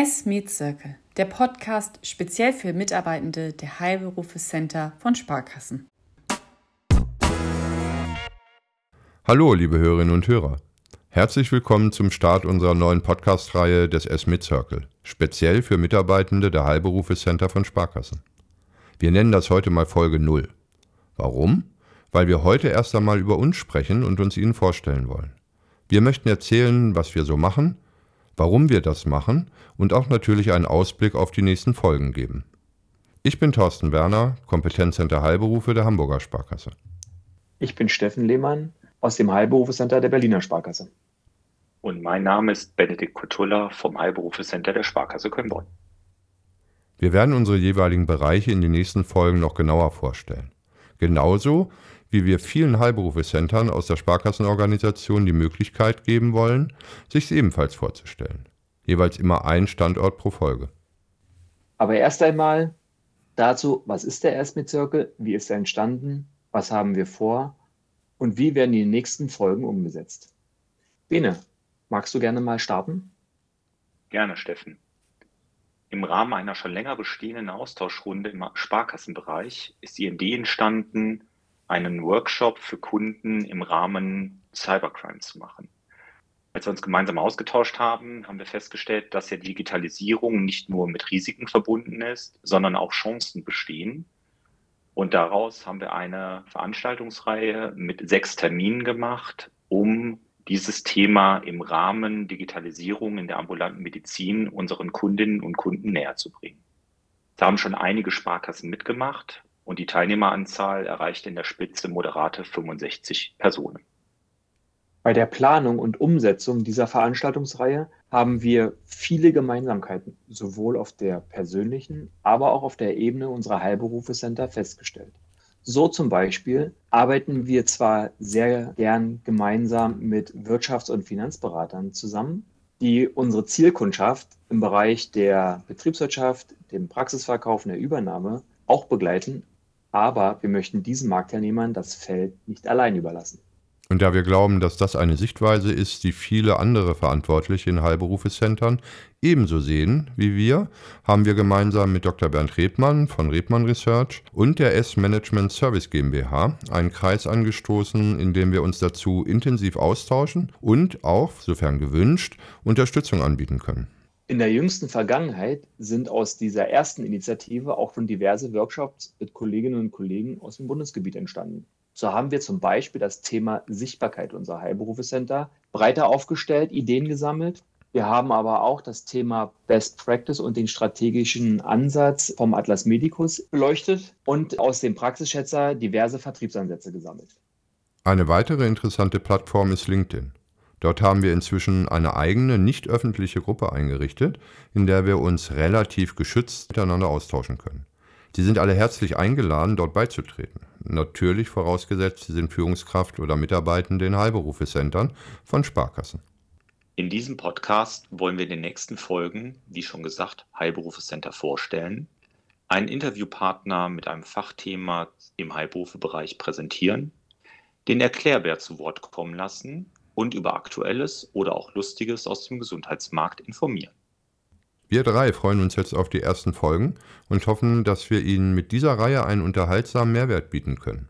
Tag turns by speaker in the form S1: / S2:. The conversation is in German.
S1: S Meet Circle, der Podcast speziell für Mitarbeitende der Heilberufe Center von Sparkassen.
S2: Hallo, liebe Hörerinnen und Hörer. Herzlich willkommen zum Start unserer neuen Podcast-Reihe des S Mid Circle, speziell für Mitarbeitende der Heilberufe Center von Sparkassen. Wir nennen das heute mal Folge 0. Warum? Weil wir heute erst einmal über uns sprechen und uns Ihnen vorstellen wollen. Wir möchten erzählen, was wir so machen, warum wir das machen und auch natürlich einen Ausblick auf die nächsten Folgen geben. Ich bin Thorsten Werner, Kompetenzcenter Heilberufe der Hamburger Sparkasse.
S3: Ich bin Steffen Lehmann aus dem Heilberufecenter der Berliner Sparkasse.
S4: Und mein Name ist Benedikt Kutulla vom Heilberufecenter der Sparkasse Köln-Bonn.
S2: Wir werden unsere jeweiligen Bereiche in den nächsten Folgen noch genauer vorstellen. Genauso wie wir vielen Heilberufecentern aus der Sparkassenorganisation die Möglichkeit geben wollen, sich ebenfalls vorzustellen. Jeweils immer ein Standort pro Folge.
S3: Aber erst einmal dazu, was ist der Circle, wie ist er entstanden, was haben wir vor und wie werden die nächsten Folgen umgesetzt. Bene, magst du gerne mal starten?
S4: Gerne, Steffen. Im Rahmen einer schon länger bestehenden Austauschrunde im Sparkassenbereich ist die Idee entstanden, einen Workshop für Kunden im Rahmen Cybercrime zu machen. Als wir uns gemeinsam ausgetauscht haben, haben wir festgestellt, dass ja Digitalisierung nicht nur mit Risiken verbunden ist, sondern auch Chancen bestehen. Und daraus haben wir eine Veranstaltungsreihe mit sechs Terminen gemacht, um dieses Thema im Rahmen Digitalisierung in der ambulanten Medizin unseren Kundinnen und Kunden näher zu bringen. Da haben schon einige Sparkassen mitgemacht und die Teilnehmeranzahl erreicht in der Spitze moderate 65 Personen.
S3: Bei der Planung und Umsetzung dieser Veranstaltungsreihe haben wir viele Gemeinsamkeiten, sowohl auf der persönlichen, aber auch auf der Ebene unserer Heilberufecenter festgestellt. So zum Beispiel arbeiten wir zwar sehr gern gemeinsam mit Wirtschafts- und Finanzberatern zusammen, die unsere Zielkundschaft im Bereich der Betriebswirtschaft, dem Praxisverkauf und der Übernahme auch begleiten, aber wir möchten diesen Marktteilnehmern das Feld nicht allein überlassen.
S2: Und da wir glauben, dass das eine Sichtweise ist, die viele andere Verantwortliche in Heilberufecentern ebenso sehen wie wir, haben wir gemeinsam mit Dr. Bernd Rebmann von Rebmann Research und der S-Management Service GmbH einen Kreis angestoßen, in dem wir uns dazu intensiv austauschen und auch, sofern gewünscht, Unterstützung anbieten können.
S3: In der jüngsten Vergangenheit sind aus dieser ersten Initiative auch schon diverse Workshops mit Kolleginnen und Kollegen aus dem Bundesgebiet entstanden. So haben wir zum Beispiel das Thema Sichtbarkeit unserer Heilberufecenter breiter aufgestellt, Ideen gesammelt. Wir haben aber auch das Thema Best Practice und den strategischen Ansatz vom Atlas Medicus beleuchtet und aus dem Praxisschätzer diverse Vertriebsansätze gesammelt.
S2: Eine weitere interessante Plattform ist LinkedIn. Dort haben wir inzwischen eine eigene, nicht öffentliche Gruppe eingerichtet, in der wir uns relativ geschützt miteinander austauschen können. Sie sind alle herzlich eingeladen, dort beizutreten. Natürlich vorausgesetzt, Sie sind Führungskraft oder Mitarbeitende in Heilberufecentern von Sparkassen.
S4: In diesem Podcast wollen wir in den nächsten Folgen, wie schon gesagt, Heilberufecenter vorstellen, einen Interviewpartner mit einem Fachthema im Heilberufebereich präsentieren, den Erklärbär zu Wort kommen lassen und über Aktuelles oder auch Lustiges aus dem Gesundheitsmarkt informieren.
S2: Wir drei freuen uns jetzt auf die ersten Folgen und hoffen, dass wir Ihnen mit dieser Reihe einen unterhaltsamen Mehrwert bieten können.